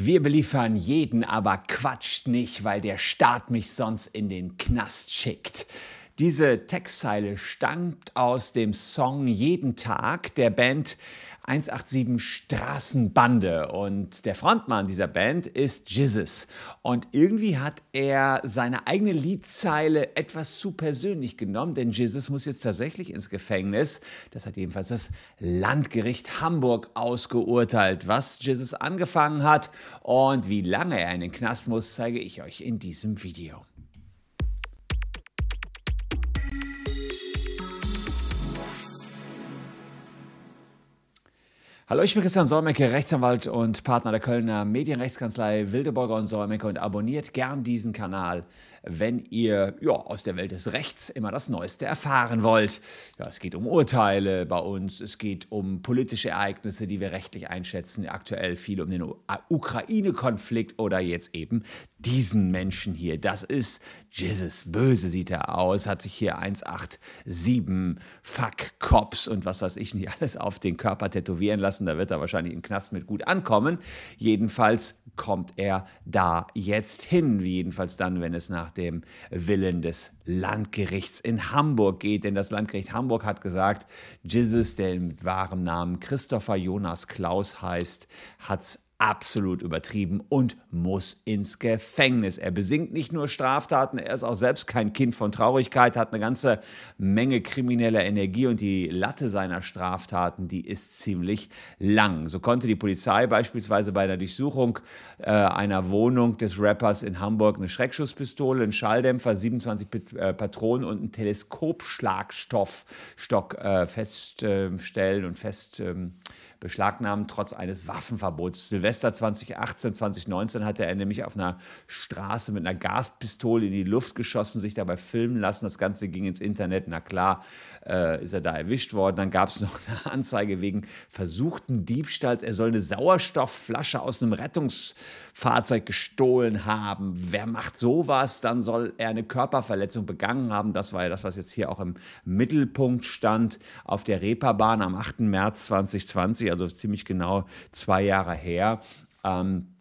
Wir beliefern jeden, aber quatscht nicht, weil der Staat mich sonst in den Knast schickt. Diese Textzeile stammt aus dem Song Jeden Tag der Band 187 Straßenbande und der Frontmann dieser Band ist Jesus. Und irgendwie hat er seine eigene Liedzeile etwas zu persönlich genommen, denn Jesus muss jetzt tatsächlich ins Gefängnis. Das hat jedenfalls das Landgericht Hamburg ausgeurteilt. Was Jesus angefangen hat und wie lange er in den Knast muss, zeige ich euch in diesem Video. Hallo, ich bin Christian Solmecke, Rechtsanwalt und Partner der Kölner Medienrechtskanzlei Wildeborger und Solmecke und abonniert gern diesen Kanal, wenn ihr ja, aus der Welt des Rechts immer das Neueste erfahren wollt. Ja, es geht um Urteile bei uns, es geht um politische Ereignisse, die wir rechtlich einschätzen, aktuell viel um den Ukraine-Konflikt oder jetzt eben diesen Menschen hier. Das ist Jesus. Böse sieht er aus, hat sich hier 187 Fuck Cops und was weiß ich nicht alles auf den Körper tätowieren lassen. Da wird er wahrscheinlich im Knast mit gut ankommen. Jedenfalls kommt er da jetzt hin. Jedenfalls dann, wenn es nach dem Willen des Landgerichts in Hamburg geht. Denn das Landgericht Hamburg hat gesagt, Jesus, der mit wahrem Namen Christopher Jonas Klaus heißt, hat es absolut übertrieben und muss ins Gefängnis. Er besingt nicht nur Straftaten, er ist auch selbst kein Kind von Traurigkeit, hat eine ganze Menge krimineller Energie und die Latte seiner Straftaten, die ist ziemlich lang. So konnte die Polizei beispielsweise bei der Durchsuchung äh, einer Wohnung des Rappers in Hamburg eine Schreckschusspistole, einen Schalldämpfer, 27 äh, Patronen und einen Teleskopschlagstoffstock äh, feststellen und fest ähm, beschlagnahmen, trotz eines Waffenverbots. Silvester 2018, 2019 hatte er nämlich auf einer Straße mit einer Gaspistole in die Luft geschossen, sich dabei filmen lassen. Das Ganze ging ins Internet. Na klar, äh, ist er da erwischt worden. Dann gab es noch eine Anzeige wegen versuchten Diebstahls. Er soll eine Sauerstoffflasche aus einem Rettungsfahrzeug gestohlen haben. Wer macht sowas? Dann soll er eine Körperverletzung begangen haben. Das war ja das, was jetzt hier auch im Mittelpunkt stand auf der Reeperbahn am 8. März 2020 also ziemlich genau zwei Jahre her. Ähm,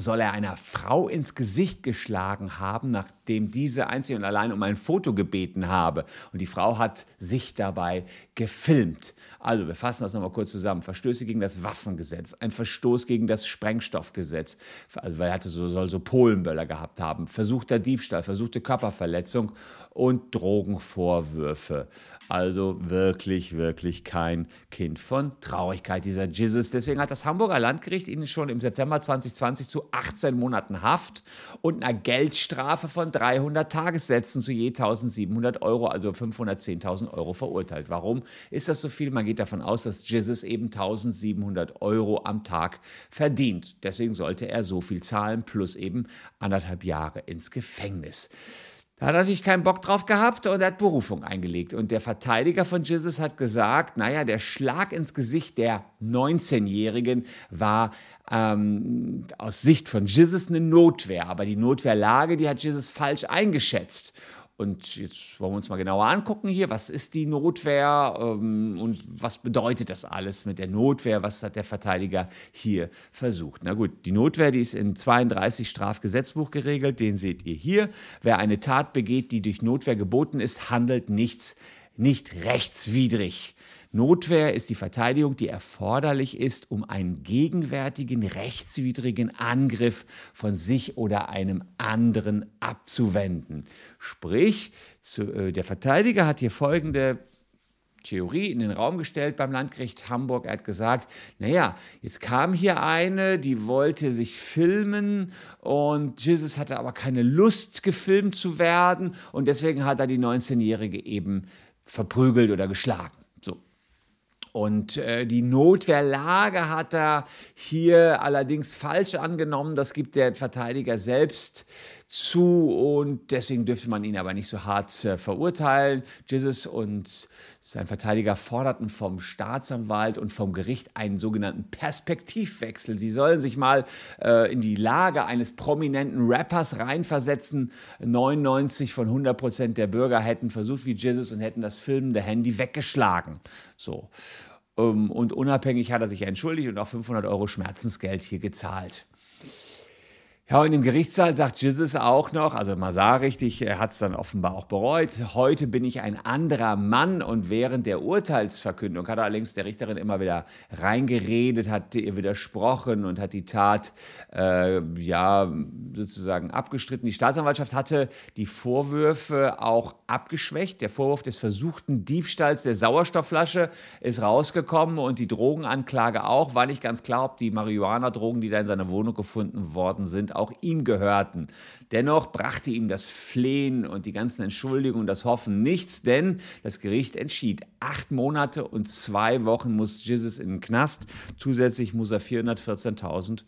soll er einer Frau ins Gesicht geschlagen haben, nachdem diese einzig und allein um ein Foto gebeten habe. Und die Frau hat sich dabei gefilmt. Also wir fassen das nochmal kurz zusammen. Verstöße gegen das Waffengesetz, ein Verstoß gegen das Sprengstoffgesetz, also weil er hatte so, soll so Polenböller gehabt haben, versuchter Diebstahl, versuchte Körperverletzung und Drogenvorwürfe. Also wirklich, wirklich kein Kind von Traurigkeit, dieser Jesus. Deswegen hat das Hamburger Landgericht ihn schon im September 2020 zu 18 Monaten Haft und einer Geldstrafe von 300 Tagessätzen zu je 1700 Euro, also 510.000 Euro verurteilt. Warum ist das so viel? Man geht davon aus, dass Jesus eben 1700 Euro am Tag verdient. Deswegen sollte er so viel zahlen, plus eben anderthalb Jahre ins Gefängnis. Da hat er natürlich keinen Bock drauf gehabt und er hat Berufung eingelegt. Und der Verteidiger von Jesus hat gesagt, naja, der Schlag ins Gesicht der 19-Jährigen war ähm, aus Sicht von Jesus eine Notwehr. Aber die Notwehrlage, die hat Jesus falsch eingeschätzt. Und jetzt wollen wir uns mal genauer angucken hier, was ist die Notwehr ähm, und was bedeutet das alles mit der Notwehr? Was hat der Verteidiger hier versucht? Na gut, die Notwehr, die ist in 32 Strafgesetzbuch geregelt, den seht ihr hier. Wer eine Tat begeht, die durch Notwehr geboten ist, handelt nichts, nicht rechtswidrig. Notwehr ist die Verteidigung, die erforderlich ist, um einen gegenwärtigen rechtswidrigen Angriff von sich oder einem anderen abzuwenden. Sprich, zu, äh, der Verteidiger hat hier folgende Theorie in den Raum gestellt beim Landgericht Hamburg. Er hat gesagt, naja, jetzt kam hier eine, die wollte sich filmen und Jesus hatte aber keine Lust, gefilmt zu werden und deswegen hat er die 19-Jährige eben verprügelt oder geschlagen. Und äh, die Notwehrlage hat er hier allerdings falsch angenommen. Das gibt der Verteidiger selbst zu und deswegen dürfte man ihn aber nicht so hart äh, verurteilen. Jesus und sein Verteidiger forderten vom Staatsanwalt und vom Gericht einen sogenannten Perspektivwechsel. Sie sollen sich mal äh, in die Lage eines prominenten Rappers reinversetzen. 99 von 100 Prozent der Bürger hätten versucht wie Jesus und hätten das filmende Handy weggeschlagen. So. Ähm, und unabhängig hat er sich entschuldigt und auch 500 Euro Schmerzensgeld hier gezahlt. Ja, und im Gerichtssaal sagt Jesus auch noch, also Masar richtig, er hat es dann offenbar auch bereut, heute bin ich ein anderer Mann und während der Urteilsverkündung hat er allerdings der Richterin immer wieder reingeredet, hat ihr widersprochen und hat die Tat äh, ja sozusagen abgestritten. Die Staatsanwaltschaft hatte die Vorwürfe auch abgeschwächt. Der Vorwurf des versuchten Diebstahls der Sauerstoffflasche ist rausgekommen und die Drogenanklage auch. War nicht ganz klar, ob die Marihuana-Drogen, die da in seiner Wohnung gefunden worden sind, auch ihm gehörten. Dennoch brachte ihm das Flehen und die ganzen Entschuldigungen und das Hoffen nichts, denn das Gericht entschied, acht Monate und zwei Wochen muss Jesus in den Knast. Zusätzlich muss er 414.000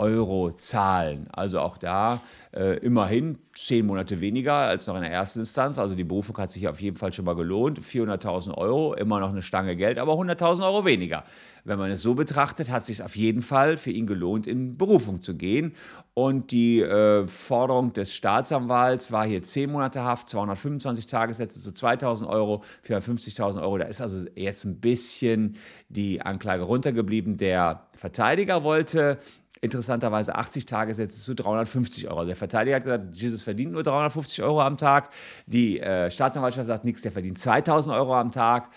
Euro zahlen. Also auch da äh, immerhin zehn Monate weniger als noch in der ersten Instanz. Also die Berufung hat sich auf jeden Fall schon mal gelohnt. 400.000 Euro, immer noch eine Stange Geld, aber 100.000 Euro weniger. Wenn man es so betrachtet, hat es sich auf jeden Fall für ihn gelohnt, in Berufung zu gehen. Und die äh, Forderung des Staatsanwalts war hier zehn Monate Haft, 225 Tagessätze zu 2.000 Euro, 450.000 Euro. Da ist also jetzt ein bisschen die Anklage runtergeblieben. Der Verteidiger wollte interessanterweise 80 Tagessätze zu 350 Euro. Der Verteidiger hat gesagt, Jesus verdient nur 350 Euro am Tag. Die äh, Staatsanwaltschaft sagt nichts, der verdient 2000 Euro am Tag.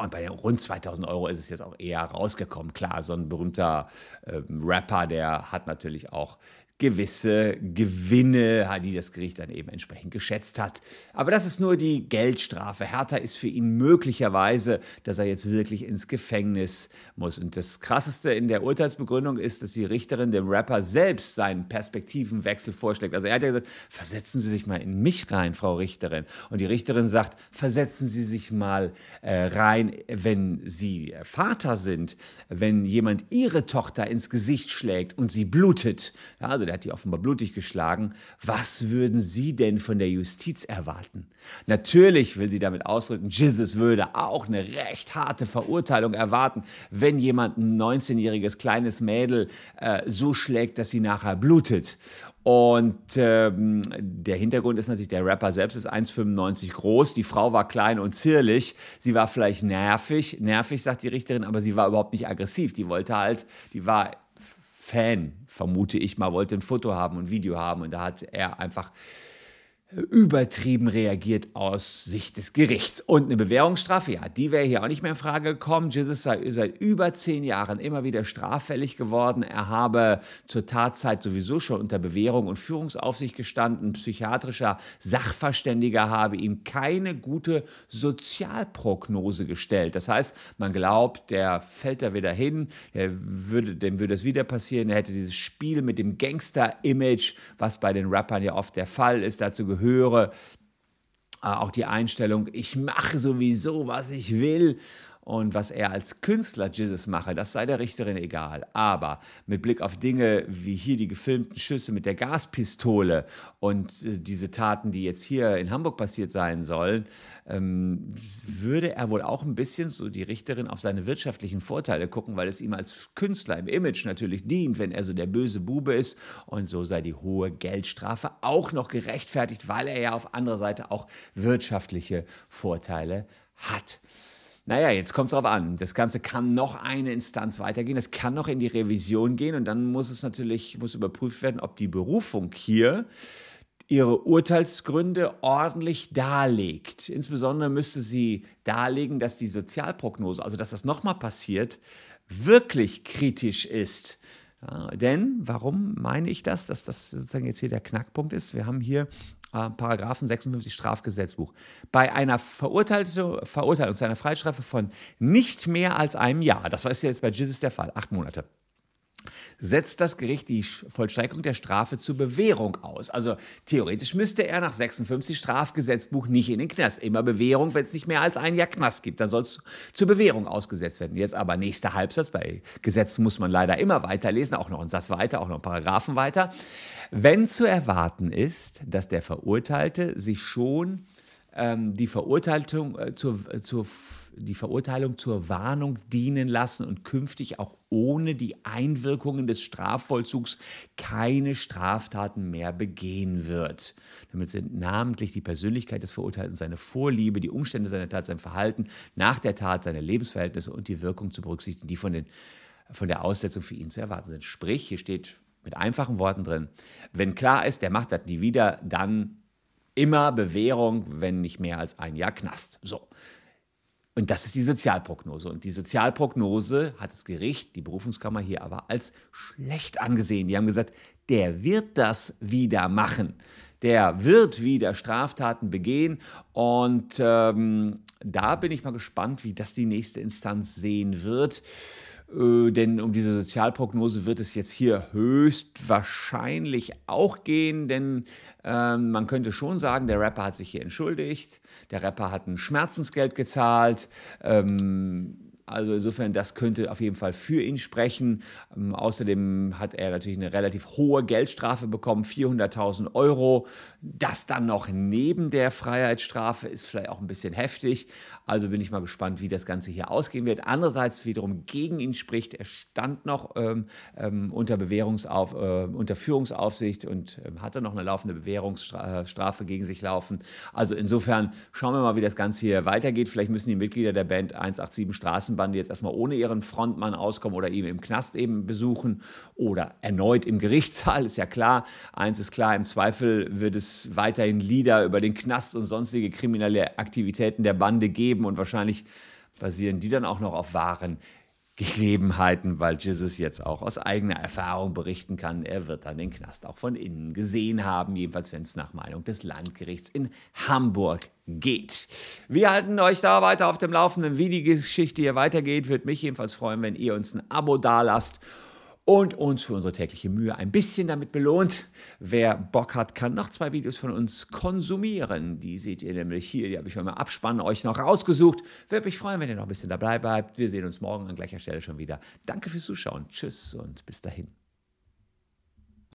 Und bei den rund 2000 Euro ist es jetzt auch eher rausgekommen. Klar, so ein berühmter äh, Rapper, der hat natürlich auch gewisse Gewinne, die das Gericht dann eben entsprechend geschätzt hat. Aber das ist nur die Geldstrafe. Härter ist für ihn möglicherweise, dass er jetzt wirklich ins Gefängnis muss. Und das Krasseste in der Urteilsbegründung ist, dass die Richterin dem Rapper selbst seinen Perspektivenwechsel vorschlägt. Also er hat ja gesagt, versetzen Sie sich mal in mich rein, Frau Richterin. Und die Richterin sagt, versetzen Sie sich mal äh, rein, wenn Sie Vater sind, wenn jemand Ihre Tochter ins Gesicht schlägt und sie blutet. Ja, also der hat die offenbar blutig geschlagen. Was würden Sie denn von der Justiz erwarten? Natürlich will sie damit ausdrücken, Jesus würde auch eine recht harte Verurteilung erwarten, wenn jemand ein 19-jähriges kleines Mädel äh, so schlägt, dass sie nachher blutet. Und ähm, der Hintergrund ist natürlich, der Rapper selbst ist 1,95 groß, die Frau war klein und zierlich, sie war vielleicht nervig, nervig sagt die Richterin, aber sie war überhaupt nicht aggressiv, die wollte halt, die war Fan, vermute ich mal, wollte ein Foto haben und ein Video haben und da hat er einfach übertrieben reagiert aus Sicht des Gerichts. Und eine Bewährungsstrafe, ja, die wäre hier auch nicht mehr in Frage gekommen. Jesus sei seit über zehn Jahren immer wieder straffällig geworden. Er habe zur Tatzeit sowieso schon unter Bewährung und Führungsaufsicht gestanden. Ein psychiatrischer Sachverständiger habe ihm keine gute Sozialprognose gestellt. Das heißt, man glaubt, der fällt da wieder hin, würde, dem würde es wieder passieren. Er hätte dieses Spiel mit dem Gangster-Image, was bei den Rappern ja oft der Fall ist, dazu gehört höre, äh, auch die Einstellung, ich mache sowieso, was ich will und was er als Künstler Jesus mache, das sei der Richterin egal. Aber mit Blick auf Dinge wie hier die gefilmten Schüsse mit der Gaspistole und äh, diese Taten, die jetzt hier in Hamburg passiert sein sollen, ähm, würde er wohl auch ein bisschen so die Richterin auf seine wirtschaftlichen Vorteile gucken, weil es ihm als Künstler im Image natürlich dient, wenn er so der böse Bube ist. Und so sei die hohe Geldstrafe auch noch gerechtfertigt, weil er ja auf anderer Seite auch wirtschaftliche Vorteile hat. Naja, jetzt kommt es darauf an. Das Ganze kann noch eine Instanz weitergehen. Es kann noch in die Revision gehen und dann muss es natürlich muss überprüft werden, ob die Berufung hier ihre Urteilsgründe ordentlich darlegt. Insbesondere müsste sie darlegen, dass die Sozialprognose, also dass das nochmal passiert, wirklich kritisch ist. Ja, denn, warum meine ich das, dass das sozusagen jetzt hier der Knackpunkt ist? Wir haben hier äh, Paragraphen 56 Strafgesetzbuch. Bei einer Verurteilung, Verurteilung zu einer Freistrafe von nicht mehr als einem Jahr, das war jetzt bei Jesus der Fall, acht Monate, setzt das Gericht die Vollstreckung der Strafe zur Bewährung aus. Also theoretisch müsste er nach 56 Strafgesetzbuch nicht in den Knast. Immer Bewährung, wenn es nicht mehr als ein Jahr Knast gibt, dann soll es zur Bewährung ausgesetzt werden. Jetzt aber nächster Halbsatz. Bei Gesetzen muss man leider immer weiterlesen, auch noch einen Satz weiter, auch noch einen Paragraphen weiter. Wenn zu erwarten ist, dass der Verurteilte sich schon ähm, die Verurteilung äh, zur, äh, zur die Verurteilung zur Warnung dienen lassen und künftig auch ohne die Einwirkungen des Strafvollzugs keine Straftaten mehr begehen wird. Damit sind namentlich die Persönlichkeit des Verurteilten, seine Vorliebe, die Umstände seiner Tat, sein Verhalten nach der Tat, seine Lebensverhältnisse und die Wirkung zu berücksichtigen, die von, den, von der Aussetzung für ihn zu erwarten sind. Sprich, hier steht mit einfachen Worten drin. Wenn klar ist, der macht das nie wieder, dann immer Bewährung, wenn nicht mehr als ein Jahr Knast. So. Und das ist die Sozialprognose. Und die Sozialprognose hat das Gericht, die Berufungskammer hier aber als schlecht angesehen. Die haben gesagt, der wird das wieder machen. Der wird wieder Straftaten begehen. Und ähm, da bin ich mal gespannt, wie das die nächste Instanz sehen wird. Äh, denn um diese Sozialprognose wird es jetzt hier höchstwahrscheinlich auch gehen, denn äh, man könnte schon sagen, der Rapper hat sich hier entschuldigt, der Rapper hat ein Schmerzensgeld gezahlt. Ähm, also insofern, das könnte auf jeden Fall für ihn sprechen. Ähm, außerdem hat er natürlich eine relativ hohe Geldstrafe bekommen, 400.000 Euro. Das dann noch neben der Freiheitsstrafe ist vielleicht auch ein bisschen heftig. Also bin ich mal gespannt, wie das Ganze hier ausgehen wird. Andererseits wiederum gegen ihn spricht, er stand noch ähm, ähm, unter Bewährungsauf, äh, unter Führungsaufsicht und ähm, hatte noch eine laufende Bewährungsstrafe gegen sich laufen. Also insofern schauen wir mal, wie das Ganze hier weitergeht. Vielleicht müssen die Mitglieder der Band 187 Straßenbande jetzt erstmal ohne ihren Frontmann auskommen oder ihn im Knast eben besuchen oder erneut im Gerichtssaal, ist ja klar. Eins ist klar, im Zweifel wird es weiterhin Lieder über den Knast und sonstige kriminelle Aktivitäten der Bande geben und wahrscheinlich basieren die dann auch noch auf wahren Gegebenheiten, weil Jesus jetzt auch aus eigener Erfahrung berichten kann, er wird dann den Knast auch von innen gesehen haben, jedenfalls wenn es nach Meinung des Landgerichts in Hamburg geht. Wir halten euch da weiter auf dem Laufenden, wie die Geschichte hier weitergeht. Würde mich jedenfalls freuen, wenn ihr uns ein Abo dalasst und uns für unsere tägliche Mühe ein bisschen damit belohnt. Wer Bock hat, kann noch zwei Videos von uns konsumieren. Die seht ihr nämlich hier, die habe ich schon mal abspannen euch noch rausgesucht. Würde mich freuen, wenn ihr noch ein bisschen dabei bleibt. Wir sehen uns morgen an gleicher Stelle schon wieder. Danke fürs Zuschauen. Tschüss und bis dahin.